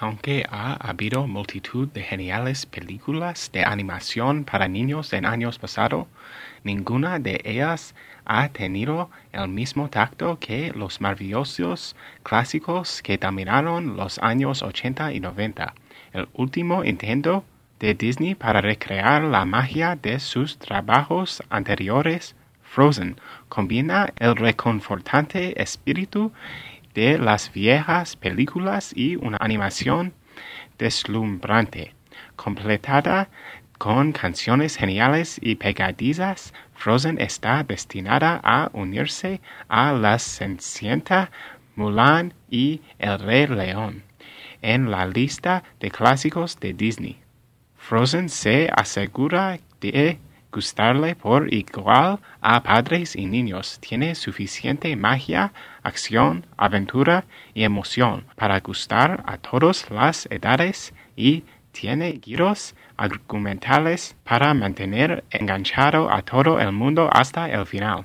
Aunque ha habido multitud de geniales películas de animación para niños en años pasados, ninguna de ellas ha tenido el mismo tacto que los maravillosos clásicos que dominaron los años 80 y 90. El último intento de Disney para recrear la magia de sus trabajos anteriores, Frozen, combina el reconfortante espíritu de las viejas películas y una animación deslumbrante, completada con canciones geniales y pegadizas, Frozen está destinada a unirse a La Cenicienta, Mulan y El Rey León en la lista de clásicos de Disney. Frozen se asegura de gustarle por igual a padres y niños. Tiene suficiente magia, acción, aventura y emoción para gustar a todas las edades y tiene giros argumentales para mantener enganchado a todo el mundo hasta el final.